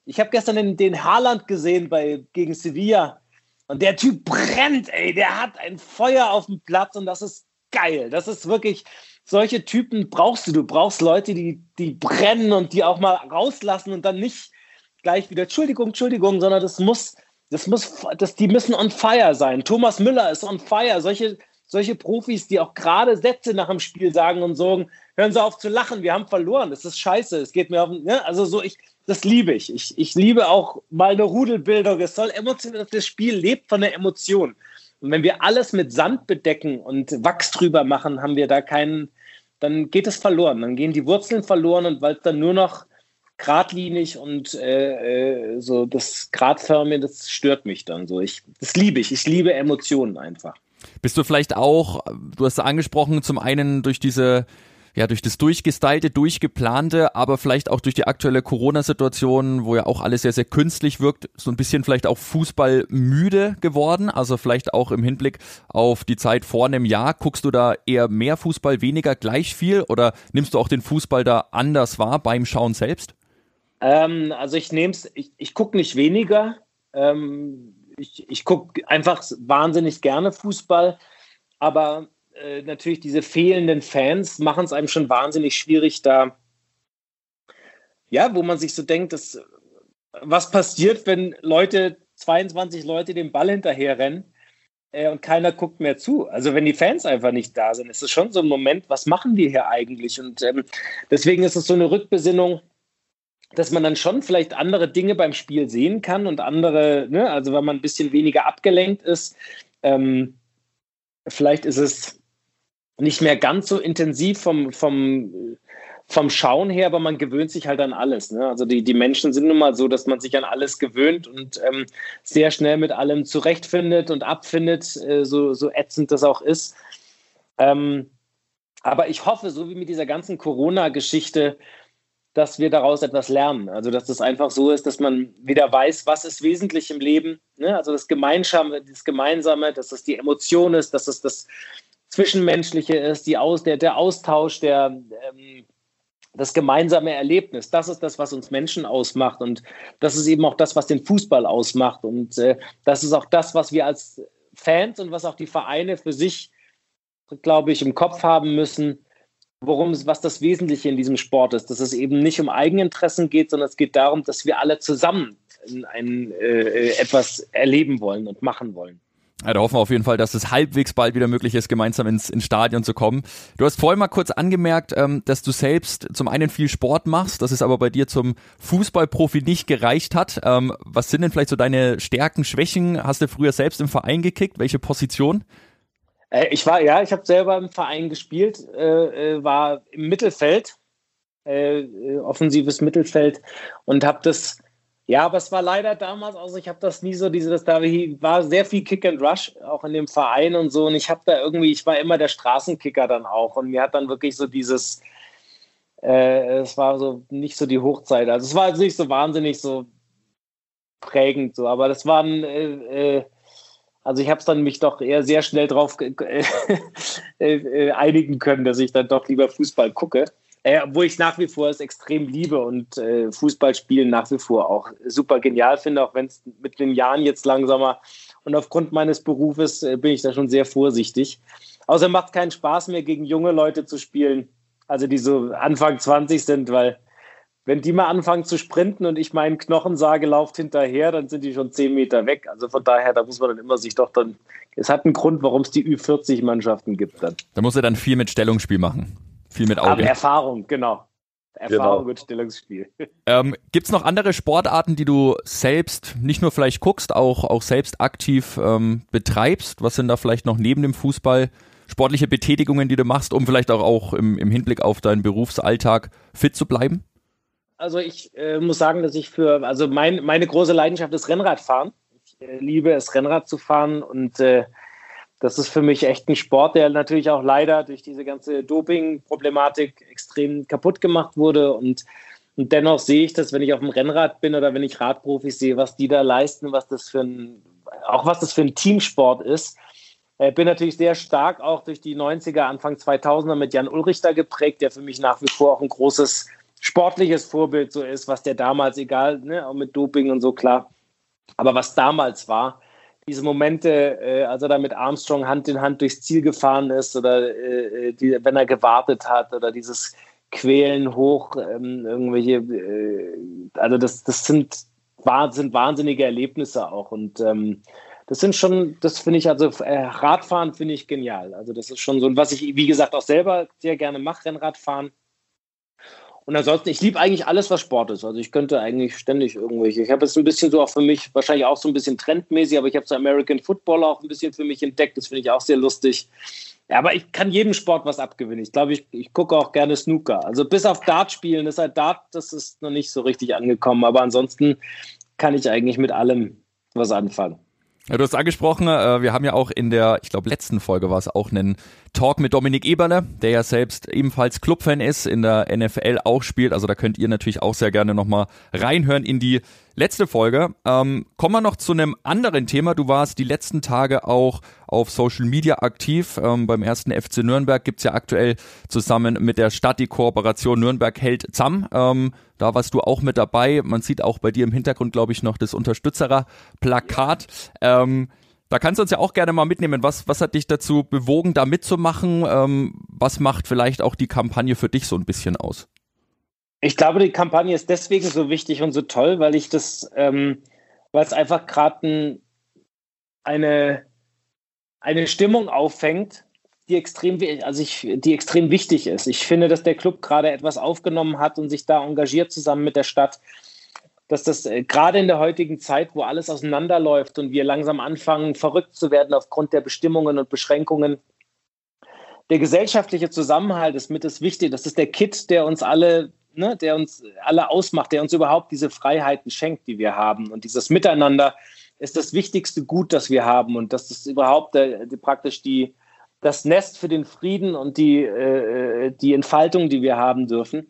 Ich habe gestern den, den Haaland gesehen bei, gegen Sevilla. Und der Typ brennt, ey. Der hat ein Feuer auf dem Platz und das ist geil. Das ist wirklich, solche Typen brauchst du. Du brauchst Leute, die, die brennen und die auch mal rauslassen und dann nicht gleich wieder Entschuldigung, Entschuldigung, sondern das muss, das muss, das, die müssen on fire sein. Thomas Müller ist on fire. Solche, solche Profis, die auch gerade Sätze nach dem Spiel sagen und sagen, hören Sie auf zu lachen, wir haben verloren, das ist scheiße, es geht mir auf, ne? also so, ich, das liebe ich. ich. Ich liebe auch mal eine Rudelbildung. Es soll emotional, das Spiel lebt von der Emotion. Und wenn wir alles mit Sand bedecken und Wachs drüber machen, haben wir da keinen, dann geht es verloren. Dann gehen die Wurzeln verloren und weil es dann nur noch geradlinig und äh, äh, so das Gradförmige, das stört mich dann so. Ich, das liebe ich. Ich liebe Emotionen einfach.
Bist du vielleicht auch, du hast angesprochen, zum einen durch diese ja, durch das durchgestylte, durchgeplante, aber vielleicht auch durch die aktuelle Corona-Situation, wo ja auch alles sehr, sehr künstlich wirkt, so ein bisschen vielleicht auch Fußball müde geworden. Also vielleicht auch im Hinblick auf die Zeit vor einem Jahr. Guckst du da eher mehr Fußball, weniger gleich viel oder nimmst du auch den Fußball da anders wahr beim Schauen selbst?
Ähm, also ich nehme es, ich, ich gucke nicht weniger. Ähm, ich ich gucke einfach wahnsinnig gerne Fußball, aber äh, natürlich diese fehlenden Fans machen es einem schon wahnsinnig schwierig, da, ja, wo man sich so denkt, dass, was passiert, wenn Leute, 22 Leute dem Ball hinterherrennen äh, und keiner guckt mehr zu. Also wenn die Fans einfach nicht da sind, ist es schon so ein Moment, was machen wir hier eigentlich? Und ähm, deswegen ist es so eine Rückbesinnung, dass man dann schon vielleicht andere Dinge beim Spiel sehen kann und andere, ne, also wenn man ein bisschen weniger abgelenkt ist, ähm, vielleicht ist es nicht mehr ganz so intensiv vom, vom, vom Schauen her, aber man gewöhnt sich halt an alles. Ne? Also die, die Menschen sind nun mal so, dass man sich an alles gewöhnt und ähm, sehr schnell mit allem zurechtfindet und abfindet, äh, so, so ätzend das auch ist. Ähm, aber ich hoffe, so wie mit dieser ganzen Corona-Geschichte, dass wir daraus etwas lernen. Also, dass das einfach so ist, dass man wieder weiß, was ist wesentlich im Leben. Ne? Also, das Gemeinsame, das Gemeinsame, dass das die Emotion ist, dass es das Zwischenmenschliche ist, die Aus, der, der Austausch, der, ähm, das gemeinsame Erlebnis. Das ist das, was uns Menschen ausmacht. Und das ist eben auch das, was den Fußball ausmacht. Und äh, das ist auch das, was wir als Fans und was auch die Vereine für sich, glaube ich, im Kopf haben müssen worum es, was das Wesentliche in diesem Sport ist, dass es eben nicht um Eigeninteressen geht, sondern es geht darum, dass wir alle zusammen ein, äh, etwas erleben wollen und machen wollen.
Ja, da hoffen wir auf jeden Fall, dass es halbwegs bald wieder möglich ist, gemeinsam ins, ins Stadion zu kommen. Du hast vorhin mal kurz angemerkt, ähm, dass du selbst zum einen viel Sport machst, dass es aber bei dir zum Fußballprofi nicht gereicht hat. Ähm, was sind denn vielleicht so deine Stärken, Schwächen? Hast du früher selbst im Verein gekickt? Welche Position?
Äh, ich war, ja, ich habe selber im Verein gespielt, äh, äh war im Mittelfeld, äh, äh, offensives Mittelfeld und habe das, ja, aber es war leider damals, also ich habe das nie so, diese, das da war sehr viel Kick and Rush, auch in dem Verein und so und ich habe da irgendwie, ich war immer der Straßenkicker dann auch und mir hat dann wirklich so dieses, äh, es war so nicht so die Hochzeit, also es war jetzt nicht so wahnsinnig so prägend so, aber das waren, äh, also ich habe es dann mich doch eher sehr schnell darauf (laughs) äh, äh, einigen können, dass ich dann doch lieber Fußball gucke. Äh, obwohl ich nach wie vor es extrem liebe und äh, Fußballspielen nach wie vor auch super genial finde, auch wenn es mit den Jahren jetzt langsamer und aufgrund meines Berufes äh, bin ich da schon sehr vorsichtig. Außer macht keinen Spaß mehr, gegen junge Leute zu spielen, also die so Anfang 20 sind, weil wenn die mal anfangen zu sprinten und ich meinen Knochen sage, lauft hinterher, dann sind die schon zehn Meter weg. Also von daher, da muss man dann immer sich doch dann, es hat einen Grund, warum es die Ü40-Mannschaften gibt dann.
Da muss er dann viel mit Stellungsspiel machen. Viel mit Auge. Aber
Erfahrung, genau. Erfahrung genau. mit Stellungsspiel. (laughs)
Ähm, Gibt es noch andere Sportarten, die du selbst nicht nur vielleicht guckst, auch, auch selbst aktiv ähm, betreibst? Was sind da vielleicht noch neben dem Fußball sportliche Betätigungen, die du machst, um vielleicht auch, auch im, im Hinblick auf deinen Berufsalltag fit zu bleiben?
Also ich äh, muss sagen, dass ich für, also mein, meine große Leidenschaft ist Rennradfahren. Ich äh, liebe es, Rennrad zu fahren und äh, das ist für mich echt ein Sport, der natürlich auch leider durch diese ganze Doping-Problematik extrem kaputt gemacht wurde und, und dennoch sehe ich das, wenn ich auf dem Rennrad bin oder wenn ich Radprofis sehe, was die da leisten, was das für ein, auch was das für ein Teamsport ist. Äh, bin natürlich sehr stark auch durch die 90er, Anfang 2000er mit Jan Ulrich da geprägt, der für mich nach wie vor auch ein großes sportliches Vorbild so ist, was der damals, egal, ne, auch mit Doping und so, klar, aber was damals war, diese Momente, äh, als er da mit Armstrong Hand in Hand durchs Ziel gefahren ist oder äh, die, wenn er gewartet hat oder dieses Quälen hoch, ähm, irgendwelche, äh, also das, das sind, sind wahnsinnige Erlebnisse auch und ähm, das sind schon, das finde ich, also äh, Radfahren finde ich genial. Also das ist schon so, was ich, wie gesagt, auch selber sehr gerne mache, Rennradfahren. Und ansonsten, ich liebe eigentlich alles, was Sport ist. Also ich könnte eigentlich ständig irgendwelche. Ich habe jetzt ein bisschen so auch für mich, wahrscheinlich auch so ein bisschen trendmäßig, aber ich habe so American Football auch ein bisschen für mich entdeckt. Das finde ich auch sehr lustig. Ja, aber ich kann jedem Sport was abgewinnen. Ich glaube, ich, ich gucke auch gerne Snooker. Also bis auf Dart spielen ist halt Dart, das ist noch nicht so richtig angekommen. Aber ansonsten kann ich eigentlich mit allem was anfangen.
Ja, du hast angesprochen, äh, wir haben ja auch in der, ich glaube, letzten Folge war es auch einen Talk mit Dominik Eberle, der ja selbst ebenfalls Clubfan ist, in der NFL auch spielt. Also da könnt ihr natürlich auch sehr gerne nochmal reinhören in die letzte Folge. Ähm, kommen wir noch zu einem anderen Thema. Du warst die letzten Tage auch auf Social Media aktiv. Ähm, beim ersten FC Nürnberg gibt's ja aktuell zusammen mit der Stadt die Kooperation Nürnberg hält zusammen. Ähm, da warst du auch mit dabei. Man sieht auch bei dir im Hintergrund, glaube ich, noch das Unterstützerer-Plakat. Ähm, da kannst du uns ja auch gerne mal mitnehmen. Was, was hat dich dazu bewogen, da mitzumachen? Ähm, was macht vielleicht auch die Kampagne für dich so ein bisschen aus?
Ich glaube, die Kampagne ist deswegen so wichtig und so toll, weil ich das, ähm, weil es einfach gerade ein, eine, eine Stimmung auffängt, die extrem, also ich, die extrem wichtig ist. Ich finde, dass der Club gerade etwas aufgenommen hat und sich da engagiert zusammen mit der Stadt, dass das äh, gerade in der heutigen Zeit, wo alles auseinanderläuft und wir langsam anfangen, verrückt zu werden aufgrund der Bestimmungen und Beschränkungen, der gesellschaftliche Zusammenhalt ist mit das Wichtige. Das ist der Kit, der uns alle ne, der uns alle ausmacht, der uns überhaupt diese Freiheiten schenkt, die wir haben. Und dieses Miteinander ist das wichtigste Gut, das wir haben. Und das ist überhaupt der, die, praktisch die, das Nest für den Frieden und die, äh, die Entfaltung, die wir haben dürfen.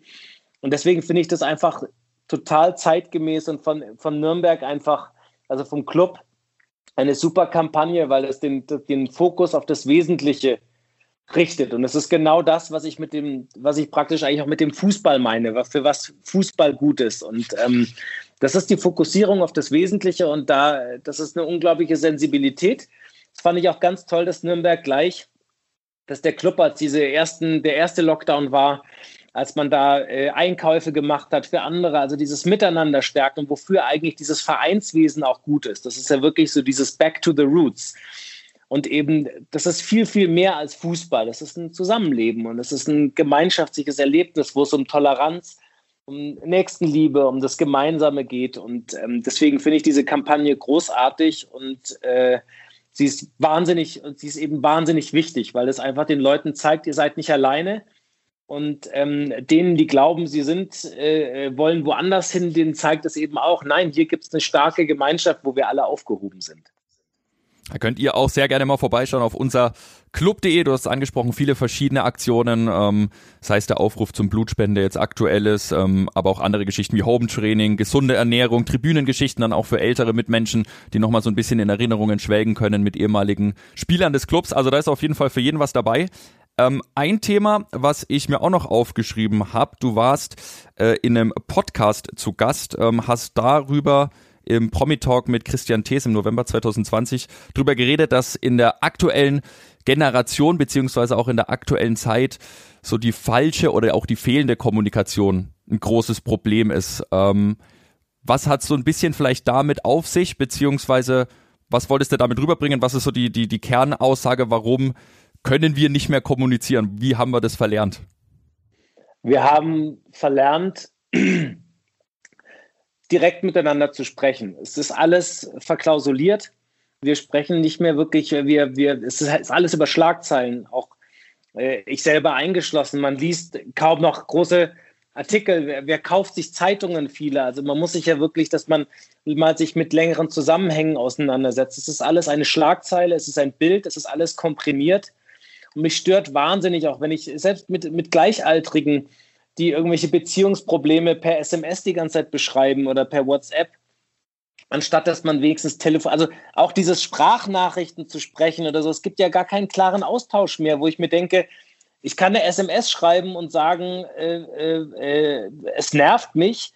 Und deswegen finde ich das einfach total zeitgemäß und von, von Nürnberg einfach, also vom Club, eine super Kampagne, weil es den, den Fokus auf das Wesentliche richtet. Und es ist genau das, was ich mit dem, was ich praktisch eigentlich auch mit dem Fußball meine, für was Fußball gut ist. Und ähm, das ist die Fokussierung auf das Wesentliche und da, das ist eine unglaubliche Sensibilität. Das fand ich auch ganz toll, dass Nürnberg gleich, dass der Club als diese ersten, der erste Lockdown war, als man da äh, Einkäufe gemacht hat für andere, also dieses Miteinander stärkt und wofür eigentlich dieses Vereinswesen auch gut ist. Das ist ja wirklich so dieses Back to the Roots. Und eben, das ist viel, viel mehr als Fußball. Das ist ein Zusammenleben und es ist ein gemeinschaftliches Erlebnis, wo es um Toleranz, um Nächstenliebe, um das Gemeinsame geht. Und ähm, deswegen finde ich diese Kampagne großartig und äh, sie ist wahnsinnig, sie ist eben wahnsinnig wichtig, weil es einfach den Leuten zeigt, ihr seid nicht alleine. Und ähm, denen, die glauben, sie sind, äh, wollen woanders hin, denen zeigt es eben auch, nein, hier gibt es eine starke Gemeinschaft, wo wir alle aufgehoben sind.
Da könnt ihr auch sehr gerne mal vorbeischauen auf unser club.de. Du hast angesprochen, viele verschiedene Aktionen. Ähm, das heißt, der Aufruf zum Blutspende jetzt aktuell ist, ähm, aber auch andere Geschichten wie Home Training, gesunde Ernährung, Tribünengeschichten dann auch für ältere Mitmenschen, die nochmal so ein bisschen in Erinnerungen schwelgen können mit ehemaligen Spielern des Clubs. Also da ist auf jeden Fall für jeden was dabei. Ähm, ein Thema, was ich mir auch noch aufgeschrieben habe, du warst äh, in einem Podcast zu Gast, ähm, hast darüber im Promi-Talk mit Christian Thees im November 2020 drüber geredet, dass in der aktuellen Generation beziehungsweise auch in der aktuellen Zeit so die falsche oder auch die fehlende Kommunikation ein großes Problem ist. Ähm, was hat so ein bisschen vielleicht damit auf sich, beziehungsweise was wolltest du damit rüberbringen? Was ist so die, die, die Kernaussage? Warum können wir nicht mehr kommunizieren? Wie haben wir das verlernt?
Wir haben verlernt, direkt miteinander zu sprechen. Es ist alles verklausuliert. Wir sprechen nicht mehr wirklich, wir, wir, es ist alles über Schlagzeilen, auch äh, ich selber eingeschlossen. Man liest kaum noch große Artikel. Wer, wer, kauft sich Zeitungen viele? Also man muss sich ja wirklich, dass man mal sich mit längeren Zusammenhängen auseinandersetzt. Es ist alles eine Schlagzeile, es ist ein Bild, es ist alles komprimiert. Und mich stört wahnsinnig, auch wenn ich selbst mit, mit Gleichaltrigen die irgendwelche Beziehungsprobleme per SMS die ganze Zeit beschreiben oder per WhatsApp, anstatt dass man wenigstens Telefon, also auch dieses Sprachnachrichten zu sprechen oder so. Es gibt ja gar keinen klaren Austausch mehr, wo ich mir denke, ich kann eine SMS schreiben und sagen, äh, äh, äh, es nervt mich.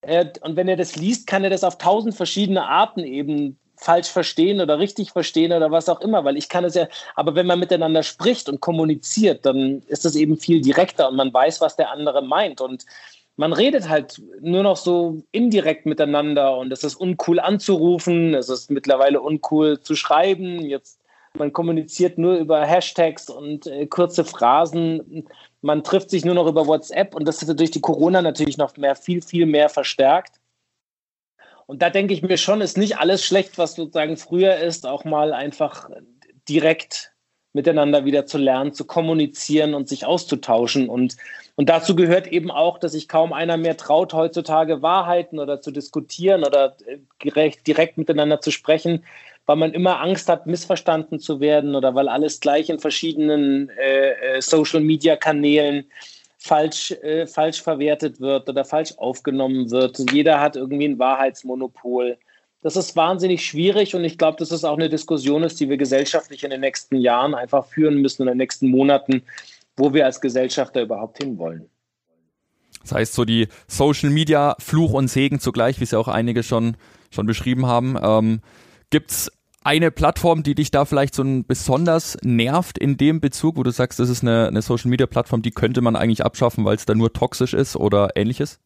Äh, und wenn er das liest, kann er das auf tausend verschiedene Arten eben falsch verstehen oder richtig verstehen oder was auch immer, weil ich kann es ja, aber wenn man miteinander spricht und kommuniziert, dann ist es eben viel direkter und man weiß, was der andere meint. Und man redet halt nur noch so indirekt miteinander und es ist uncool anzurufen, es ist mittlerweile uncool zu schreiben, jetzt man kommuniziert nur über Hashtags und äh, kurze Phrasen, man trifft sich nur noch über WhatsApp und das ist durch die Corona natürlich noch mehr, viel, viel mehr verstärkt. Und da denke ich mir schon, ist nicht alles schlecht, was sozusagen früher ist, auch mal einfach direkt miteinander wieder zu lernen, zu kommunizieren und sich auszutauschen. Und, und dazu gehört eben auch, dass sich kaum einer mehr traut, heutzutage Wahrheiten oder zu diskutieren oder äh, direkt, direkt miteinander zu sprechen, weil man immer Angst hat, missverstanden zu werden oder weil alles gleich in verschiedenen äh, äh Social-Media-Kanälen falsch, äh, falsch verwertet wird oder falsch aufgenommen wird. Jeder hat irgendwie ein Wahrheitsmonopol. Das ist wahnsinnig schwierig und ich glaube, dass es auch eine Diskussion ist, die wir gesellschaftlich in den nächsten Jahren einfach führen müssen, in den nächsten Monaten, wo wir als Gesellschaft da überhaupt hinwollen.
Das heißt, so die Social Media Fluch und Segen zugleich, wie es ja auch einige schon, schon beschrieben haben. Ähm, Gibt es eine Plattform, die dich da vielleicht so ein besonders nervt in dem Bezug, wo du sagst, das ist eine, eine Social Media Plattform, die könnte man eigentlich abschaffen, weil es da nur toxisch ist oder ähnliches?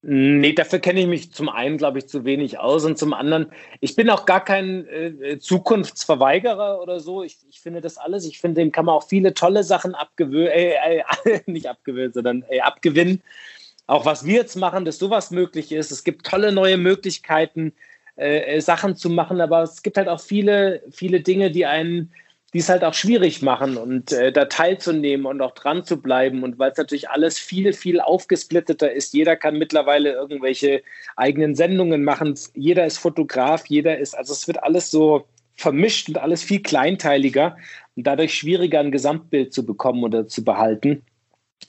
Nee, dafür kenne ich mich zum einen, glaube ich, zu wenig aus und zum anderen, ich bin auch gar kein äh, Zukunftsverweigerer oder so. Ich, ich, finde das alles, ich finde, dem kann man auch viele tolle Sachen abgewöhnen, äh, äh, (laughs) nicht abgewöhnen, sondern äh, abgewinnen. Auch was wir jetzt machen, dass sowas möglich ist. Es gibt tolle neue Möglichkeiten, äh, äh, Sachen zu machen, aber es gibt halt auch viele, viele Dinge, die einen, die es halt auch schwierig machen und äh, da teilzunehmen und auch dran zu bleiben. Und weil es natürlich alles viel, viel aufgesplitteter ist. Jeder kann mittlerweile irgendwelche eigenen Sendungen machen. Jeder ist Fotograf, jeder ist, also es wird alles so vermischt und alles viel kleinteiliger und dadurch schwieriger, ein Gesamtbild zu bekommen oder zu behalten.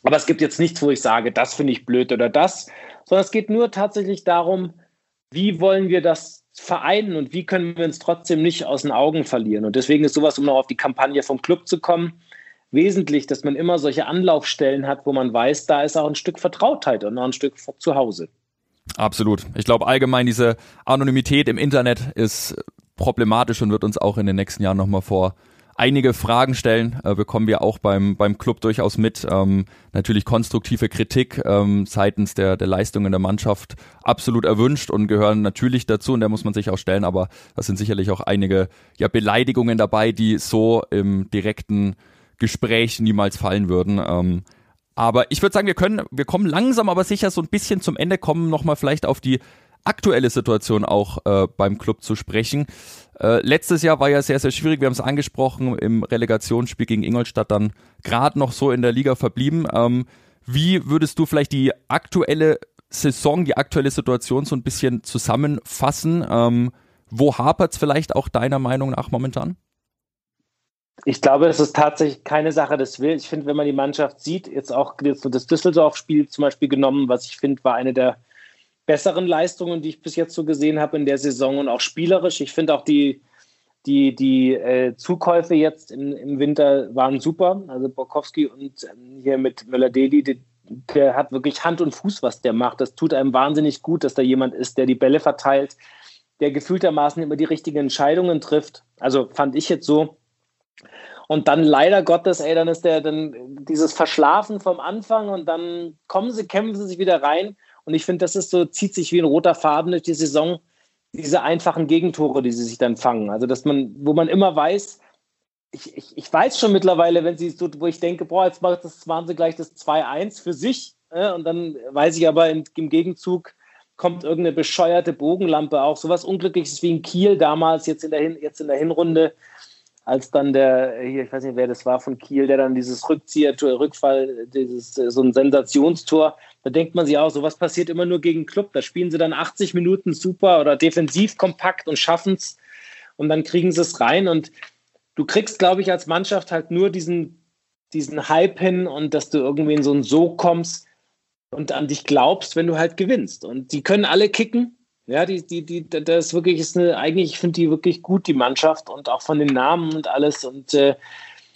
Aber es gibt jetzt nichts, wo ich sage, das finde ich blöd oder das, sondern es geht nur tatsächlich darum, wie wollen wir das vereinen und wie können wir uns trotzdem nicht aus den Augen verlieren. Und deswegen ist sowas, um noch auf die Kampagne vom Club zu kommen, wesentlich, dass man immer solche Anlaufstellen hat, wo man weiß, da ist auch ein Stück Vertrautheit und noch ein Stück zu Hause.
Absolut. Ich glaube allgemein diese Anonymität im Internet ist problematisch und wird uns auch in den nächsten Jahren nochmal vor einige Fragen stellen, äh, bekommen wir auch beim, beim Club durchaus mit. Ähm, natürlich konstruktive Kritik ähm, seitens der, der Leistungen der Mannschaft absolut erwünscht und gehören natürlich dazu und der muss man sich auch stellen, aber da sind sicherlich auch einige ja, Beleidigungen dabei, die so im direkten Gespräch niemals fallen würden. Ähm, aber ich würde sagen, wir können, wir kommen langsam, aber sicher so ein bisschen zum Ende kommen, nochmal vielleicht auf die aktuelle Situation auch äh, beim Club zu sprechen. Äh, letztes Jahr war ja sehr, sehr schwierig. Wir haben es angesprochen, im Relegationsspiel gegen Ingolstadt dann gerade noch so in der Liga verblieben. Ähm, wie würdest du vielleicht die aktuelle Saison, die aktuelle Situation so ein bisschen zusammenfassen? Ähm, wo hapert es vielleicht auch deiner Meinung nach momentan?
Ich glaube, es ist tatsächlich keine Sache des Willens. Ich finde, wenn man die Mannschaft sieht, jetzt auch jetzt das Düsseldorf-Spiel zum Beispiel genommen, was ich finde, war eine der besseren Leistungen, die ich bis jetzt so gesehen habe in der Saison und auch spielerisch. Ich finde auch die, die, die äh, Zukäufe jetzt im, im Winter waren super. Also Borkowski und ähm, hier mit Möller-Deli, der, hat wirklich Hand und Fuß, was der macht. Das tut einem wahnsinnig gut, dass da jemand ist, der die Bälle verteilt, der gefühltermaßen immer die richtigen Entscheidungen trifft. Also fand ich jetzt so. Und dann leider Gottes, ey, dann ist der dann dieses Verschlafen vom Anfang und dann kommen sie, kämpfen sie sich wieder rein. Und ich finde, das ist so, zieht sich wie ein roter Faden durch die Saison, diese einfachen Gegentore, die sie sich dann fangen. Also, dass man, wo man immer weiß, ich, ich, ich weiß schon mittlerweile, wenn sie so, wo ich denke, boah, jetzt macht das, waren sie gleich das 2-1 für sich. Äh, und dann weiß ich aber im, im Gegenzug, kommt irgendeine bescheuerte Bogenlampe auch. Sowas Unglückliches wie in Kiel damals, jetzt in der, Hin jetzt in der Hinrunde als dann der, hier, ich weiß nicht, wer das war von Kiel, der dann dieses Rückzieher, Rückfall, dieses, so ein Sensationstor, da denkt man sich auch, sowas passiert immer nur gegen Club. Da spielen sie dann 80 Minuten super oder defensiv kompakt und schaffen es und dann kriegen sie es rein. Und du kriegst, glaube ich, als Mannschaft halt nur diesen, diesen Hype hin und dass du irgendwie in so ein So kommst und an dich glaubst, wenn du halt gewinnst. Und die können alle kicken, ja, die, die, die, das wirklich, ist eine, eigentlich, ich finde die wirklich gut, die Mannschaft und auch von den Namen und alles. Und äh,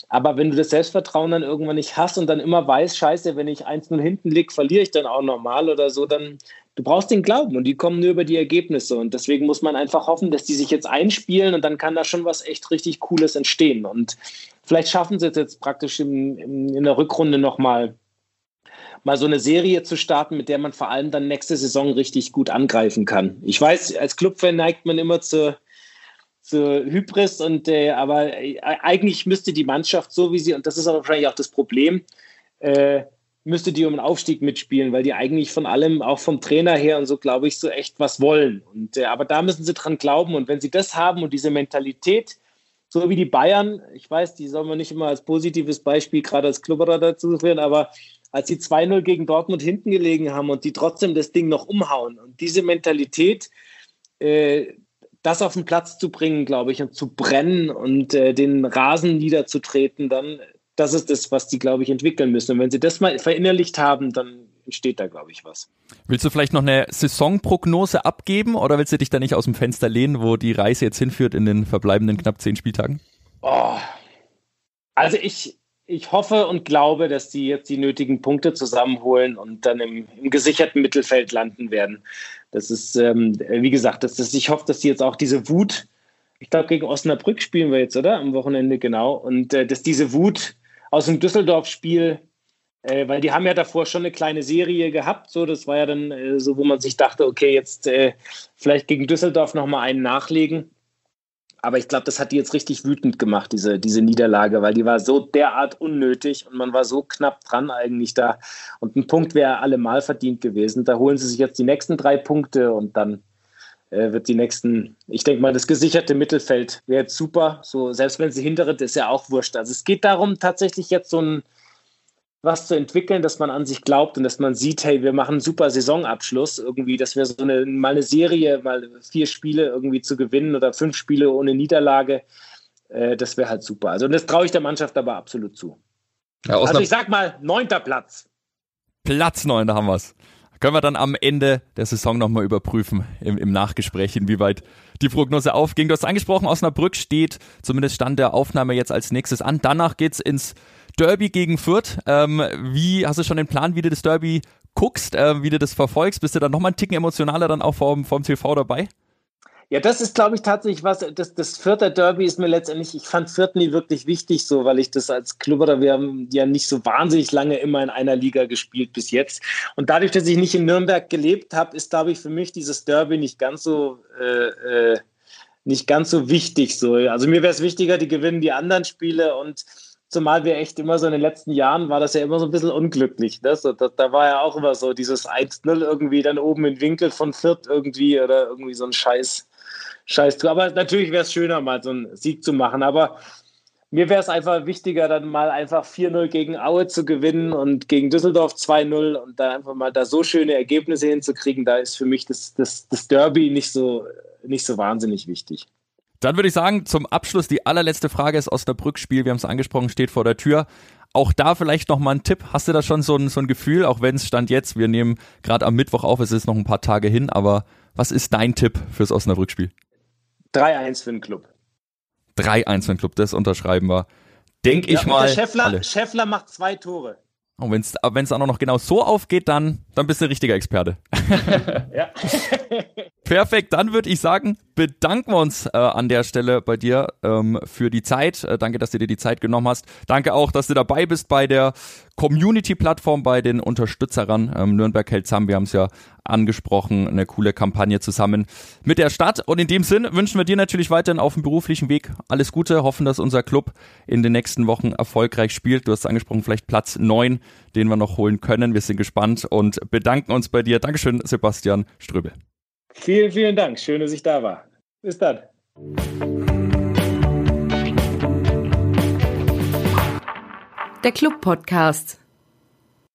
aber wenn du das Selbstvertrauen dann irgendwann nicht hast und dann immer weißt, scheiße, wenn ich 1-0 hinten liege, verliere ich dann auch normal oder so, dann du brauchst den Glauben und die kommen nur über die Ergebnisse. Und deswegen muss man einfach hoffen, dass die sich jetzt einspielen und dann kann da schon was echt richtig Cooles entstehen. Und vielleicht schaffen sie es jetzt praktisch im, im, in der Rückrunde nochmal mal so eine Serie zu starten, mit der man vor allem dann nächste Saison richtig gut angreifen kann. Ich weiß, als Clubfan neigt man immer zur, zur Hybris und äh, aber äh, eigentlich müsste die Mannschaft so wie sie, und das ist aber wahrscheinlich auch das Problem, äh, müsste die um den Aufstieg mitspielen, weil die eigentlich von allem, auch vom Trainer her und so, glaube ich, so echt was wollen. Und, äh, aber da müssen sie dran glauben. Und wenn sie das haben und diese Mentalität, so wie die Bayern, ich weiß, die soll man nicht immer als positives Beispiel gerade als Klubberer dazu führen, aber als sie 2-0 gegen Dortmund hinten gelegen haben und die trotzdem das Ding noch umhauen. Und diese Mentalität, äh, das auf den Platz zu bringen, glaube ich, und zu brennen und äh, den Rasen niederzutreten, dann, das ist das, was die, glaube ich, entwickeln müssen. Und wenn sie das mal verinnerlicht haben, dann entsteht da, glaube ich, was.
Willst du vielleicht noch eine Saisonprognose abgeben oder willst du dich da nicht aus dem Fenster lehnen, wo die Reise jetzt hinführt in den verbleibenden knapp zehn Spieltagen?
Oh. Also ich, ich hoffe und glaube, dass die jetzt die nötigen Punkte zusammenholen und dann im, im gesicherten Mittelfeld landen werden. Das ist, ähm, wie gesagt, das, das, ich hoffe, dass die jetzt auch diese Wut, ich glaube, gegen Osnabrück spielen wir jetzt, oder? Am Wochenende, genau. Und äh, dass diese Wut aus dem Düsseldorf-Spiel, äh, weil die haben ja davor schon eine kleine Serie gehabt, so, das war ja dann äh, so, wo man sich dachte, okay, jetzt äh, vielleicht gegen Düsseldorf nochmal einen nachlegen. Aber ich glaube, das hat die jetzt richtig wütend gemacht, diese, diese Niederlage, weil die war so derart unnötig und man war so knapp dran eigentlich da. Und ein Punkt wäre allemal verdient gewesen. Da holen sie sich jetzt die nächsten drei Punkte und dann äh, wird die nächsten, ich denke mal, das gesicherte Mittelfeld wäre jetzt super. So, selbst wenn sie hintere, ist ja auch wurscht. Also es geht darum, tatsächlich jetzt so ein was zu entwickeln, dass man an sich glaubt und dass man sieht, hey, wir machen einen super Saisonabschluss irgendwie, dass wir so eine, mal eine Serie, mal vier Spiele irgendwie zu gewinnen oder fünf Spiele ohne Niederlage, äh, das wäre halt super. Also das traue ich der Mannschaft aber absolut zu. Ja, also ich sag mal, neunter Platz.
Platz neun, da haben wir es. Können wir dann am Ende der Saison nochmal überprüfen im, im Nachgespräch, inwieweit die Prognose aufging. Du hast angesprochen, Osnabrück steht, zumindest stand der Aufnahme jetzt als nächstes an. Danach geht's ins Derby gegen Fürth. Ähm, wie hast du schon den Plan, wie du das Derby guckst, äh, wie du das verfolgst? Bist du dann nochmal einen Ticken emotionaler dann auch vom, vom TV dabei?
Ja, das ist, glaube ich, tatsächlich was. Das, das Vierter Derby ist mir letztendlich, ich fand Fürth nie wirklich wichtig, so, weil ich das als Club oder wir haben ja nicht so wahnsinnig lange immer in einer Liga gespielt bis jetzt. Und dadurch, dass ich nicht in Nürnberg gelebt habe, ist, glaube ich, für mich dieses Derby nicht ganz so. Äh, äh, nicht ganz so wichtig. So. Also mir wäre es wichtiger, die gewinnen die anderen Spiele und Zumal wir echt immer so in den letzten Jahren war das ja immer so ein bisschen unglücklich. Ne? So, da, da, war ja auch immer so dieses 1-0 irgendwie dann oben im Winkel von Fürth irgendwie oder irgendwie so ein Scheiß. Scheiß. Aber natürlich wäre es schöner, mal so einen Sieg zu machen. Aber mir wäre es einfach wichtiger, dann mal einfach 4-0 gegen Aue zu gewinnen und gegen Düsseldorf 2-0 und dann einfach mal da so schöne Ergebnisse hinzukriegen. Da ist für mich das, das, das Derby nicht so, nicht so wahnsinnig wichtig.
Dann würde ich sagen, zum Abschluss die allerletzte Frage ist Osnabrück-Spiel. Wir haben es angesprochen, steht vor der Tür. Auch da vielleicht nochmal ein Tipp. Hast du da schon so ein, so ein Gefühl, auch wenn es stand jetzt, wir nehmen gerade am Mittwoch auf, es ist noch ein paar Tage hin, aber was ist dein Tipp fürs Osnabrück-Spiel?
3-1 für den Club.
3-1 für den Club, das unterschreiben wir. Denk ja, ich mal.
Scheffler, Scheffler macht zwei Tore.
Und wenn es auch noch genau so aufgeht, dann, dann bist du ein richtiger Experte. (laughs) ja. (laughs) Perfekt, dann würde ich sagen, bedanken wir uns äh, an der Stelle bei dir ähm, für die Zeit. Äh, danke, dass du dir die Zeit genommen hast. Danke auch, dass du dabei bist bei der Community-Plattform, bei den Unterstützern. Ähm, Nürnberg hält zusammen, wir haben es ja angesprochen, eine coole Kampagne zusammen mit der Stadt. Und in dem Sinn wünschen wir dir natürlich weiterhin auf dem beruflichen Weg alles Gute, hoffen, dass unser Club in den nächsten Wochen erfolgreich spielt. Du hast angesprochen, vielleicht Platz neun, den wir noch holen können. Wir sind gespannt und bedanken uns bei dir. Dankeschön, Sebastian Ströbel.
Vielen, vielen Dank. Schön, dass ich da war. Bis dann.
Der Club Podcast.